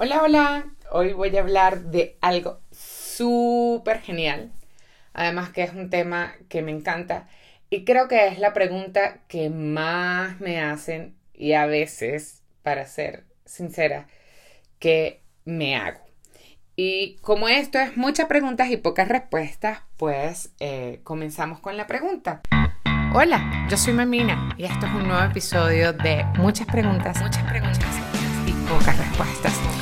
Hola, hola. Hoy voy a hablar de algo súper genial. Además que es un tema que me encanta y creo que es la pregunta que más me hacen y a veces, para ser sincera, que me hago. Y como esto es muchas preguntas y pocas respuestas, pues eh, comenzamos con la pregunta. Hola, yo soy Mamina y esto es un nuevo episodio de Muchas preguntas, muchas preguntas y pocas respuestas.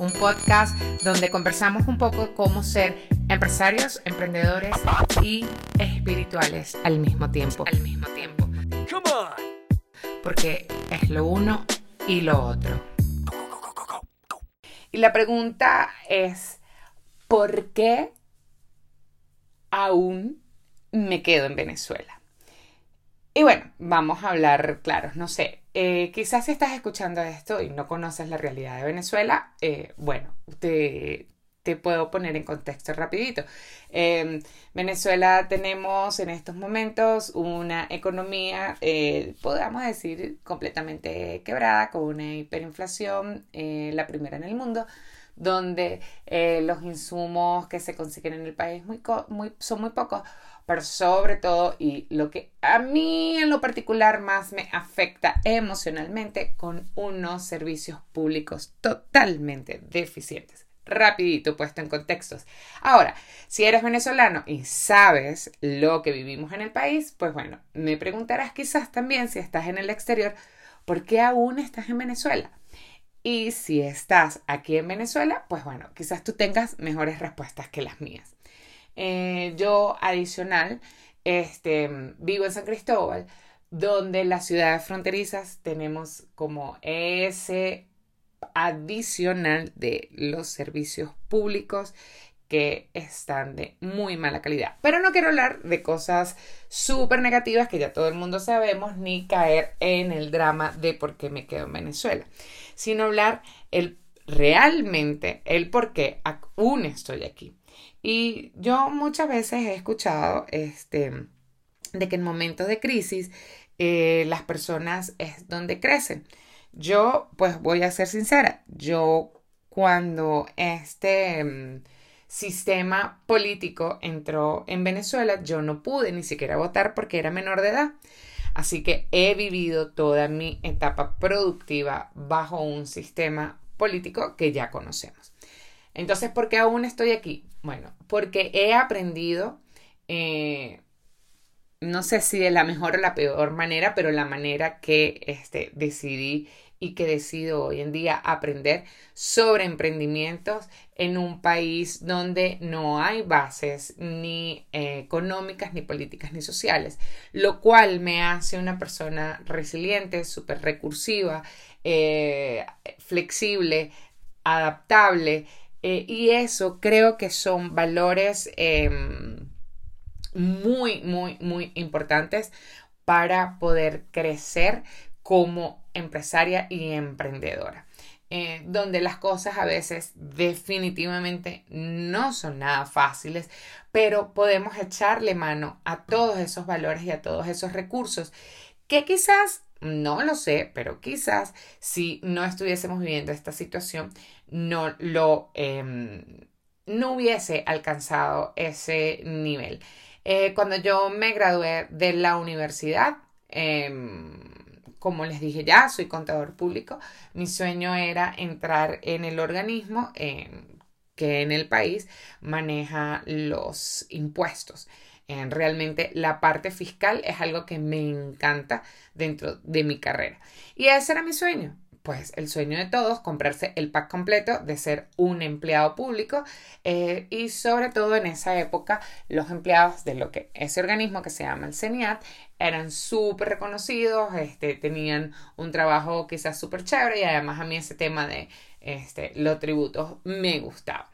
Un podcast donde conversamos un poco cómo ser empresarios, emprendedores y espirituales al mismo tiempo. Al mismo tiempo. Porque es lo uno y lo otro. Y la pregunta es, ¿por qué aún me quedo en Venezuela? Y bueno, vamos a hablar claro, no sé, eh, quizás si estás escuchando esto y no conoces la realidad de Venezuela, eh, bueno, te, te puedo poner en contexto rapidito. En Venezuela tenemos en estos momentos una economía, eh, podríamos decir, completamente quebrada, con una hiperinflación, eh, la primera en el mundo, donde eh, los insumos que se consiguen en el país muy, muy, son muy pocos, pero sobre todo, y lo que a mí en lo particular más me afecta emocionalmente, con unos servicios públicos totalmente deficientes rapidito puesto en contextos. Ahora, si eres venezolano y sabes lo que vivimos en el país, pues bueno, me preguntarás quizás también si estás en el exterior, ¿por qué aún estás en Venezuela? Y si estás aquí en Venezuela, pues bueno, quizás tú tengas mejores respuestas que las mías. Eh, yo adicional, este, vivo en San Cristóbal, donde las ciudades fronterizas tenemos como ese adicional de los servicios públicos que están de muy mala calidad. Pero no quiero hablar de cosas súper negativas que ya todo el mundo sabemos, ni caer en el drama de por qué me quedo en Venezuela, sino hablar el, realmente el por qué aún estoy aquí. Y yo muchas veces he escuchado este, de que en momentos de crisis eh, las personas es donde crecen. Yo, pues voy a ser sincera, yo cuando este mm, sistema político entró en Venezuela, yo no pude ni siquiera votar porque era menor de edad. Así que he vivido toda mi etapa productiva bajo un sistema político que ya conocemos. Entonces, ¿por qué aún estoy aquí? Bueno, porque he aprendido eh, no sé si de la mejor o la peor manera, pero la manera que este, decidí y que decido hoy en día aprender sobre emprendimientos en un país donde no hay bases ni eh, económicas, ni políticas, ni sociales, lo cual me hace una persona resiliente, súper recursiva, eh, flexible, adaptable, eh, y eso creo que son valores em, muy, muy, muy importantes para poder crecer como empresaria y emprendedora. Eh, donde las cosas a veces definitivamente no son nada fáciles, pero podemos echarle mano a todos esos valores y a todos esos recursos que quizás, no lo sé, pero quizás si no estuviésemos viviendo esta situación, no lo, em, no hubiese alcanzado ese nivel. Eh, cuando yo me gradué de la universidad, em, como les dije ya, soy contador público, mi sueño era entrar en el organismo em, que en el país maneja los impuestos. realmente la parte fiscal es algo que me encanta dentro de mi carrera. Y ese era mi sueño pues el sueño de todos, comprarse el pack completo de ser un empleado público eh, y sobre todo en esa época los empleados de lo que ese organismo que se llama el CENIAT eran súper reconocidos, este, tenían un trabajo quizás súper chévere y además a mí ese tema de este, los tributos me gustaba.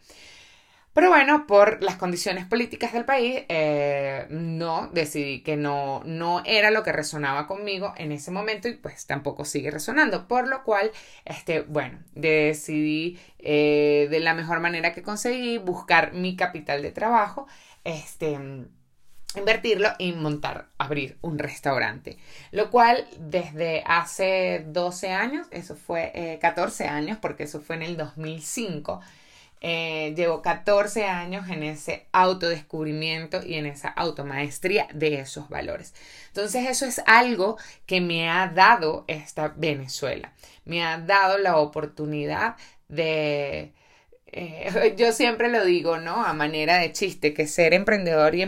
Pero bueno, por las condiciones políticas del país, eh, no, decidí que no, no era lo que resonaba conmigo en ese momento y pues tampoco sigue resonando. Por lo cual, este, bueno, decidí eh, de la mejor manera que conseguí buscar mi capital de trabajo, este, invertirlo y montar, abrir un restaurante. Lo cual desde hace 12 años, eso fue 14 eh, años, porque eso fue en el 2005, eh, llevo 14 años en ese autodescubrimiento y en esa automaestría de esos valores. Entonces eso es algo que me ha dado esta Venezuela. Me ha dado la oportunidad de eh, yo siempre lo digo, ¿no? A manera de chiste, que ser emprendedor y,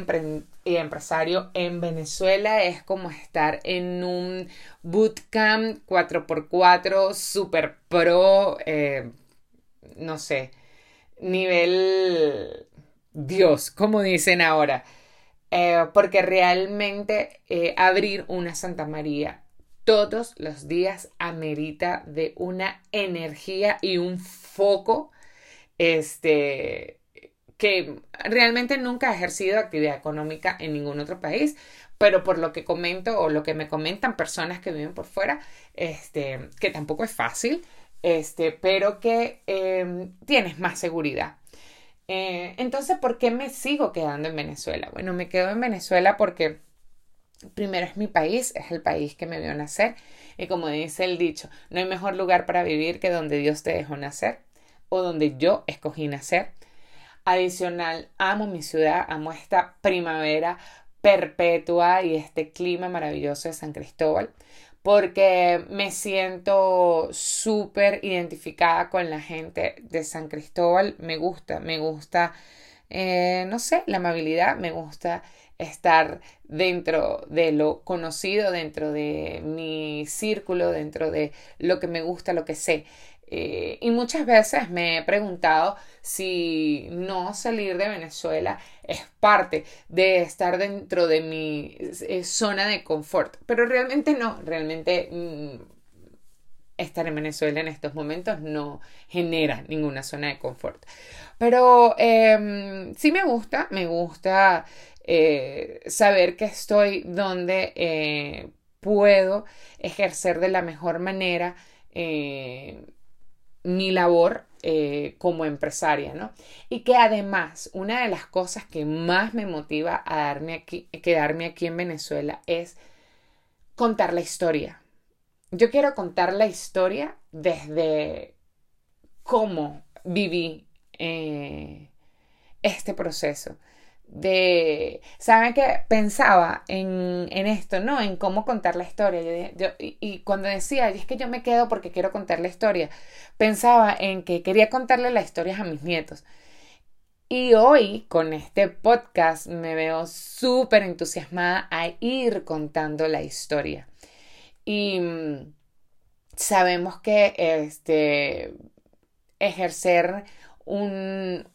empresario en Venezuela es como estar en un bootcamp 4x4 super pro, eh, no sé, nivel Dios, como dicen ahora. Eh, porque realmente abrir una Santa María todos los días amerita de una energía y un foco este, que realmente nunca he ejercido actividad económica en ningún otro país, pero por lo que comento o lo que me comentan personas que viven por fuera, este, que tampoco es fácil, este, pero que em, tienes más seguridad. Eh, entonces, ¿por qué me sigo quedando en Venezuela? Bueno, me quedo en Venezuela porque primero es mi país, es el país que me vio nacer y como dice el dicho, no hay mejor lugar para vivir que donde Dios te dejó nacer o donde yo escogí nacer. Adicional, amo mi ciudad, amo esta primavera perpetua y este clima maravilloso de San Cristóbal porque me siento súper identificada con la gente de San Cristóbal. Me gusta, me gusta, eh, no sé, la amabilidad, me gusta estar dentro de lo conocido, dentro de mi círculo, dentro de lo que me gusta, lo que sé. Eh, y muchas veces me he preguntado si no salir de Venezuela es parte de estar dentro de mi eh, zona de confort. Pero realmente no, realmente mm, estar en Venezuela en estos momentos no genera ninguna zona de confort. Pero em, sí me gusta, me gusta eh, saber que estoy donde puedo ejercer de la mejor manera mi labor eh, como empresaria, ¿no? Y que además una de las cosas que más me motiva a darme aquí, quedarme aquí en Venezuela es contar la historia. Yo quiero contar la historia desde cómo viví eh, este proceso de, ¿saben qué? Pensaba en, en, esto, ¿no? En cómo contar la historia. Y, cuando decía, es que yo me quedo porque quiero contar la historia, pensaba en que quería contarle las historias a mis nietos. Y hoy, con este podcast, me veo súper entusiasmada a ir contando la historia. Y mm, sabemos que este, ejercer un,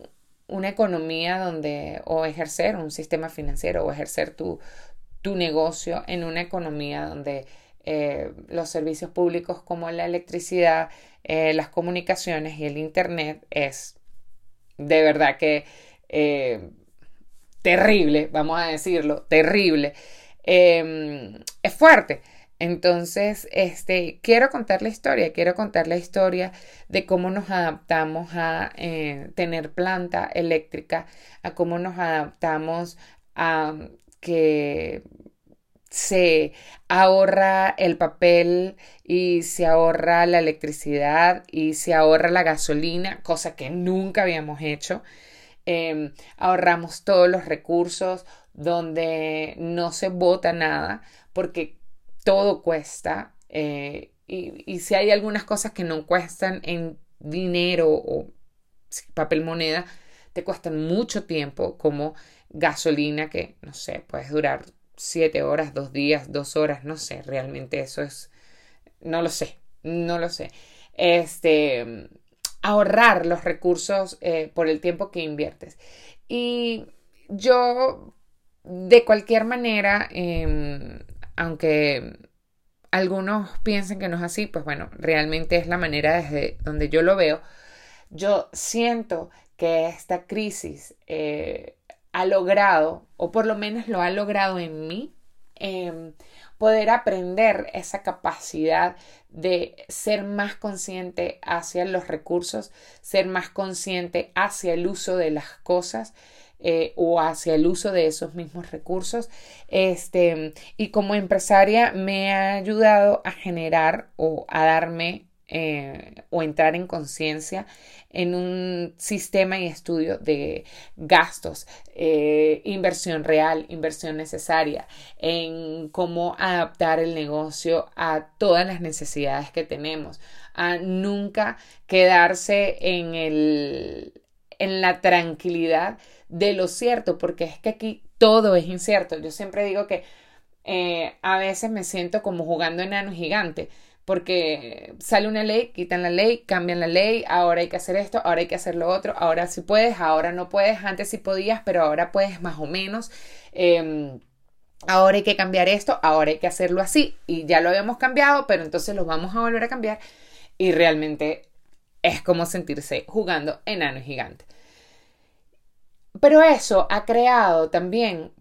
una economía donde, o ejercer un sistema financiero, o ejercer tu, tu negocio en una economía donde eh, los servicios públicos como la electricidad, eh, las comunicaciones y el Internet es de verdad que eh, terrible, vamos a decirlo, terrible. Em, es fuerte. Entonces, este, quiero contar la historia, quiero contar la historia de cómo nos adaptamos a eh, tener planta eléctrica, a cómo nos adaptamos a que se ahorra el papel y se ahorra la electricidad y se ahorra la gasolina, cosa que nunca habíamos hecho. Em, ahorramos todos los recursos donde no se bota nada, porque todo cuesta eh, y, si hay algunas cosas que no cuestan en dinero o papel moneda, te cuestan mucho tiempo como gasolina que, no sé, puedes durar siete horas, dos días, dos horas, no sé, realmente eso es, no lo sé, no lo sé. Este, ahorrar los recursos eh, por el tiempo que inviertes. Y yo, de cualquier manera, em, aunque algunos piensen que no es así, pues bueno, realmente es la manera desde donde yo lo veo. Yo siento que esta crisis eh, ha logrado, o por lo menos lo ha logrado en mí, em, poder aprender esa capacidad de ser más consciente hacia los recursos, ser más consciente hacia el uso de las cosas eh, o hacia el uso de esos mismos recursos. Este, y como empresaria me ha ayudado a generar o a darme eh, o entrar en conciencia en un sistema y estudio de gastos, eh, inversión real, inversión necesaria, en cómo adaptar el negocio a todas las necesidades que tenemos, a nunca quedarse en, el, en la tranquilidad de lo cierto, porque es que aquí todo es incierto. Yo siempre digo que eh, a veces me siento como jugando enano gigante porque sale una ley, quitan la ley, cambian la ley, ahora hay que hacer esto, ahora hay que hacer lo otro, ahora sí puedes, ahora no puedes, antes sí podías, pero ahora puedes más o menos. Em, ahora hay que cambiar esto, ahora hay que hacerlo así, y ya lo habíamos cambiado, pero entonces lo vamos a volver a cambiar, y realmente es como sentirse jugando enano gigante. Pero eso ha creado también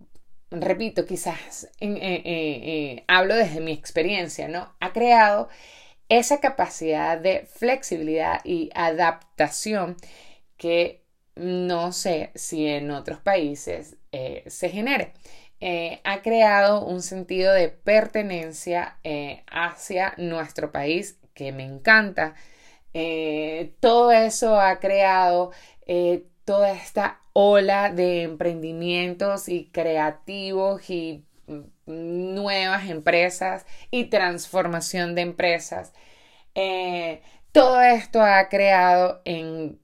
repito, quizás eh, eh, eh, hablo desde mi experiencia, ¿no? Ha creado esa capacidad de flexibilidad y adaptación que no sé si en otros países se genere. ha creado un sentido de pertenencia hacia nuestro país que me encanta. todo eso ha creado toda esta ola de emprendimientos y creativos y nuevas empresas y transformación de empresas. Eh, todo esto ha creado en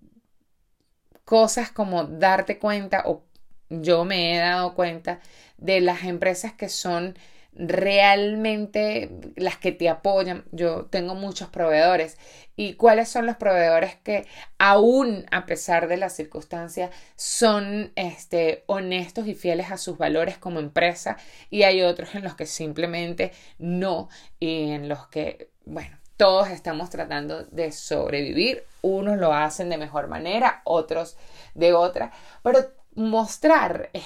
cosas como darte cuenta o yo me he dado cuenta de las empresas que son realmente las que te apoyan. Yo tengo muchos proveedores. ¿Y cuáles son los proveedores que aún a pesar de las circunstancias son este, honestos y fieles a sus valores como empresa? Y hay otros en los que simplemente no y en los que, bueno, todos estamos tratando de sobrevivir. Unos lo hacen de mejor manera, otros de otra. Pero mostrar... Eh,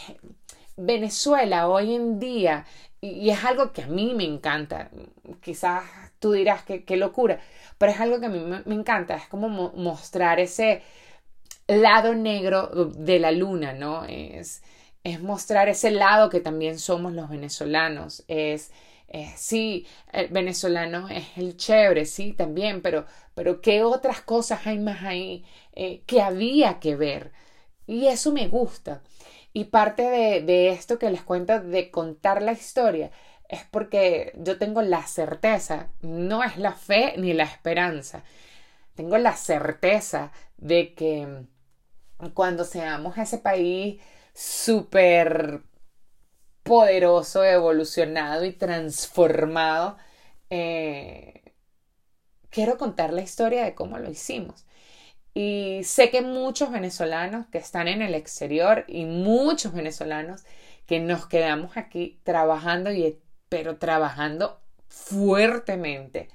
Venezuela hoy en día y, es algo que a mí me encanta. Quizás tú dirás que qué locura, pero es algo que a mí me, encanta. Es como mostrar ese lado negro de la luna, ¿no? Es, es mostrar ese lado que también somos los venezolanos. Es, sí, el venezolano es el chévere, sí, también, pero, pero ¿qué otras cosas hay más ahí eh, que había que ver? Y eso me gusta. Y parte de, esto que les cuento de contar la historia es porque yo tengo la certeza, no es la fe ni la esperanza, tengo la certeza de que cuando seamos ese país súper poderoso, evolucionado y transformado, eh, quiero contar la historia de cómo lo hicimos. Y sé que muchos venezolanos que están en el exterior y muchos venezolanos que nos quedamos aquí trabajando y pero trabajando fuertemente.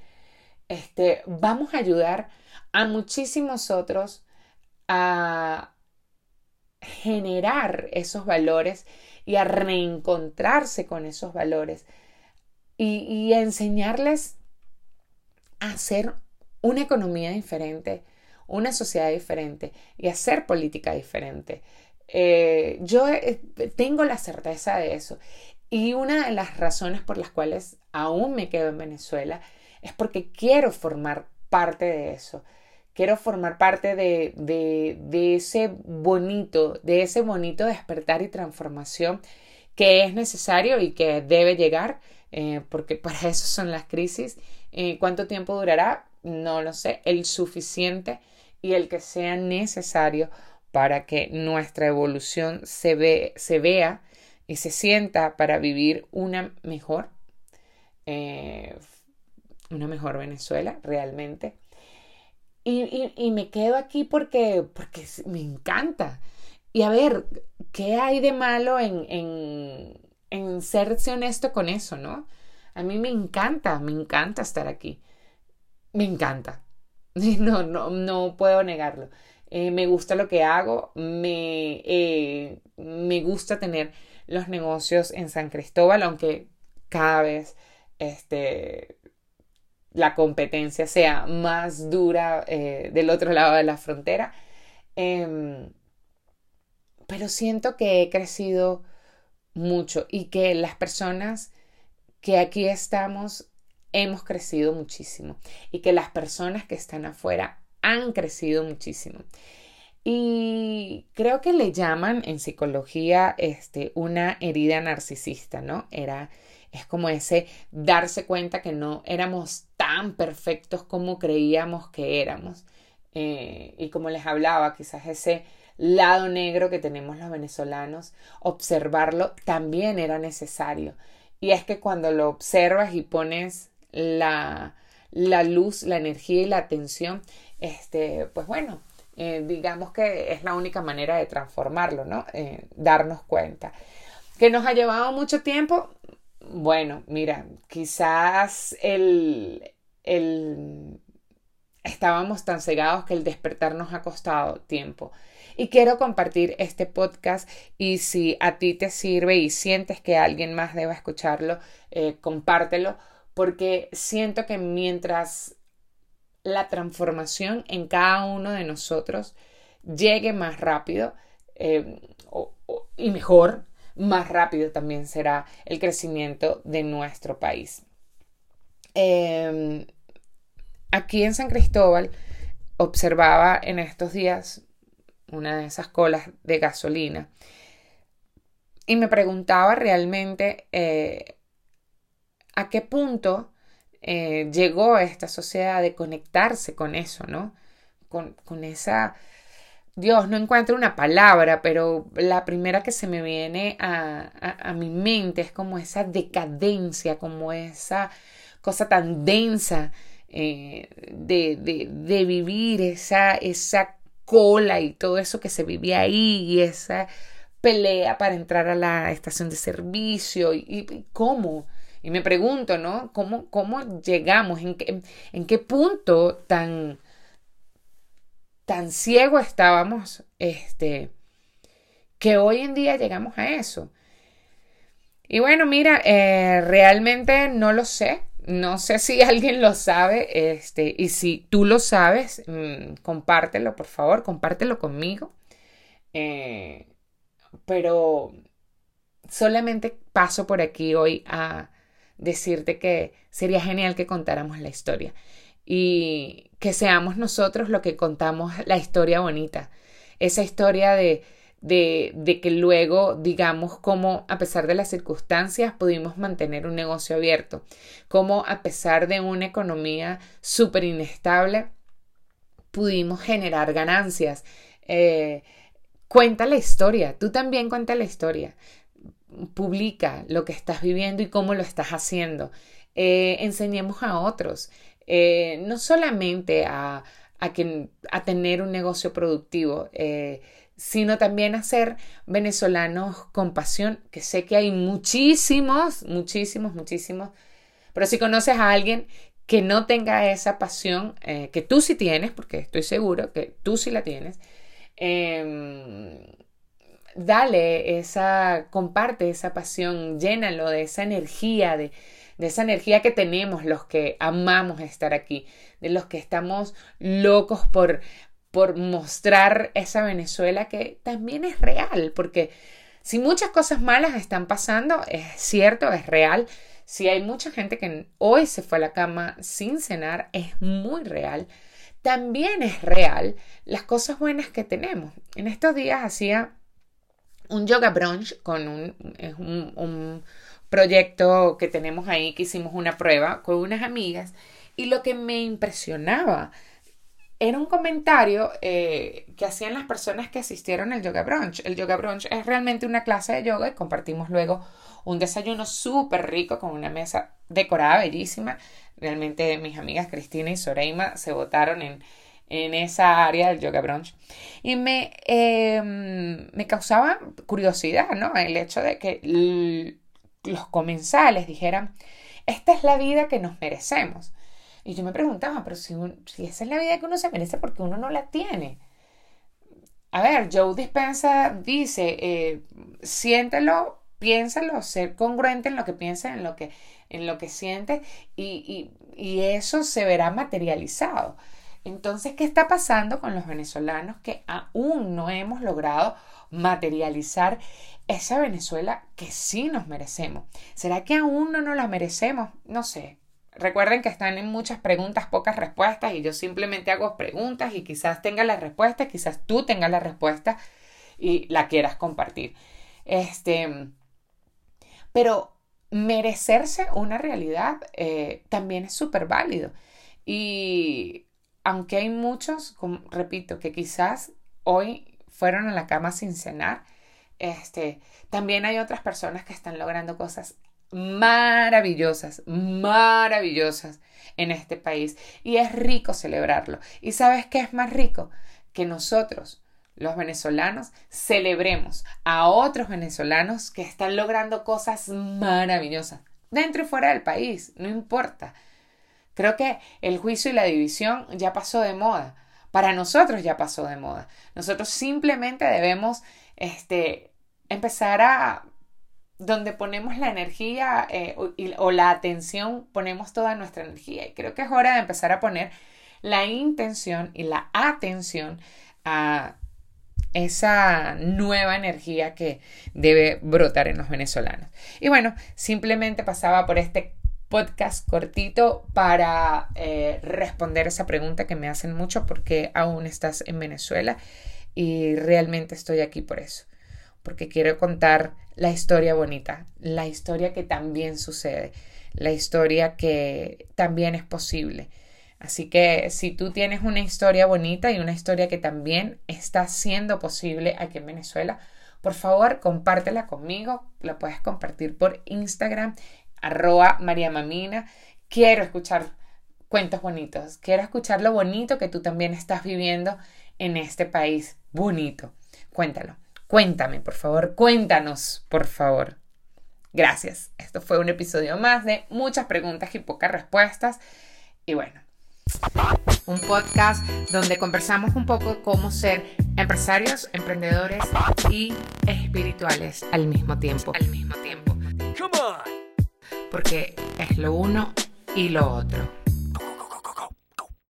Este, vamos a ayudar a muchísimos otros a generar esos valores y a reencontrarse con esos valores y, y a enseñarles a hacer una economía diferente, una sociedad diferente y hacer política diferente. Eh, yo eh, tengo la certeza de eso. Y una de las razones por las cuales aún me quedo en Venezuela es porque quiero formar parte de eso. Quiero formar parte de, de, ese bonito, de ese bonito despertar y transformación que es necesario y que debe llegar, eh, porque para eso son las crisis. ¿Cuánto tiempo durará? No lo sé, el suficiente y el que sea necesario para que nuestra evolución se, ve, se vea y se sienta para vivir una mejor, eh, una mejor Venezuela realmente. Y, me quedo aquí porque, porque me encanta. Y a ver, ¿qué hay de malo en, en, en serse honesto con eso, no? A mí me encanta, me encanta estar aquí. Me encanta. No, no, no puedo negarlo. Eh, me gusta lo que hago, me, eh, me gusta tener los negocios en San Cristóbal, aunque cada vez este, la competencia sea más dura eh, del otro lado de la frontera. Em, pero siento que he crecido mucho y que las personas que aquí estamos hemos crecido muchísimo y que las personas que están afuera han crecido muchísimo. Y creo que le llaman en psicología este, una herida narcisista, ¿no? Era, es como ese darse cuenta que no éramos tan perfectos como creíamos que éramos. Eh, y como les hablaba, quizás ese lado negro que tenemos los venezolanos, observarlo también era necesario. Y es que cuando lo observas y pones la, la luz, la energía y la atención, este, pues bueno, eh, digamos que es la única manera de transformarlo, ¿no? Eh, darnos cuenta. ¿Que nos ha llevado mucho tiempo? Bueno, mira, quizás el, el, estábamos tan cegados que el despertar nos ha costado tiempo. Y quiero compartir este podcast y si a ti te sirve y sientes que alguien más deba escucharlo, eh, compártelo porque siento que mientras la transformación en cada uno de nosotros llegue más rápido eh, y mejor, más rápido también será el crecimiento de nuestro país. Em, aquí en San Cristóbal observaba en estos días una de esas colas de gasolina y me preguntaba realmente eh, a qué punto eh, llegó esta sociedad de conectarse con eso, ¿no? Con, esa... Dios, no encuentro una palabra, pero la primera que se me viene a, mi mente es como esa decadencia, como esa cosa tan densa eh, de, de, vivir, esa, esa cola y todo eso que se vivía ahí y esa pelea para entrar a la estación de servicio y cómo y me pregunto, ¿no? ¿Cómo, cómo llegamos? ¿En qué, ¿En qué punto tan, tan ciego estábamos este, que hoy en día llegamos a eso? Y bueno, mira, eh, realmente no lo sé. No sé si alguien lo sabe, este, y si tú lo sabes, mm, compártelo, por favor, compártelo conmigo. Eh, pero solamente paso por aquí hoy a, decirte que sería genial que contáramos la historia y que seamos nosotros lo que contamos la historia bonita, esa historia de, de, de que luego digamos cómo a pesar de las circunstancias pudimos mantener un negocio abierto, cómo a pesar de una economía súper inestable pudimos generar ganancias. Eh, cuenta la historia, tú también cuenta la historia publica lo que estás viviendo y cómo lo estás haciendo. Eh, enseñemos a otros, eh, no solamente a, a, a, tener un negocio productivo, eh, sino también a ser venezolanos con pasión, que sé que hay muchísimos, muchísimos, muchísimos, pero si conoces a alguien que no tenga esa pasión, que tú sí tienes, porque estoy seguro que tú sí la tienes, em, dale esa, comparte esa pasión, llénalo de esa energía, de, esa energía que tenemos los que amamos estar aquí, de los que estamos locos por, por mostrar esa Venezuela que también es real, porque si muchas cosas malas están pasando, es cierto, es real. Si hay mucha gente que hoy se fue a la cama sin cenar, es muy real. También es real las cosas buenas que tenemos. En estos días hacía un yoga brunch con un, un, proyecto que tenemos ahí, que hicimos una prueba con unas amigas, y lo que me impresionaba era un comentario eh, que hacían las personas que asistieron al yoga brunch. El yoga brunch es realmente una clase de yoga y compartimos luego un desayuno súper rico con una mesa decorada bellísima. Realmente mis amigas Cristina y Soreima se votaron en, en esa área del yoga brunch. Y me, em, me causaba curiosidad, ¿no? El hecho de que los comensales dijeran, esta es la vida que nos merecemos. Y yo me preguntaba, pero si, si esa es la vida que uno se merece, porque uno no la tiene? A ver, Joe Dispensa dice, eh, siéntelo, piénsalo, ser congruente en lo que piensas, en lo que, en lo que sientes, y, y, y eso se verá materializado. Entonces, ¿qué está pasando con los venezolanos que aún no hemos logrado materializar esa Venezuela que sí nos merecemos? ¿Será que aún no nos la merecemos? No sé. Recuerden que están en muchas preguntas, pocas respuestas y yo simplemente hago preguntas y quizás tenga la respuesta, quizás tú tengas la respuesta y la quieras compartir. Este, pero merecerse una realidad eh, también es súper válido. Y aunque hay muchos, repito, que quizás hoy fueron a la cama sin cenar, este, también hay otras personas que están logrando cosas maravillosas, maravillosas en este país. Y es rico celebrarlo. ¿Y sabes qué es más rico? Que nosotros, los venezolanos, celebremos a otros venezolanos que están logrando cosas maravillosas, dentro y fuera del país, no importa. Creo que el juicio y la división ya pasó de moda. Para nosotros ya pasó de moda. Nosotros simplemente debemos este, empezar a donde ponemos la energía eh, o, o, la atención, ponemos toda nuestra energía. Y creo que es hora de empezar a poner la intención y la atención a esa nueva energía que debe brotar en los venezolanos. Y bueno, simplemente pasaba por este podcast cortito para eh, responder esa pregunta que me hacen mucho porque aún estás en Venezuela y realmente estoy aquí por eso, porque quiero contar la historia bonita, la historia que también sucede, la historia que también es posible. Así que si tú tienes una historia bonita y una historia que también está siendo posible aquí en Venezuela, por favor compártela conmigo, la puedes compartir por Instagram arroba María Mamina. Quiero escuchar cuentos bonitos, quiero escuchar lo bonito que tú también estás viviendo en este país bonito. Cuéntalo, cuéntame, por favor, cuéntanos, por favor. Gracias. Esto fue un episodio más de muchas preguntas y pocas respuestas. Y bueno, un podcast donde conversamos un poco de cómo ser empresarios, emprendedores y espirituales al mismo tiempo. Al mismo tiempo. Come on porque es lo uno y lo otro.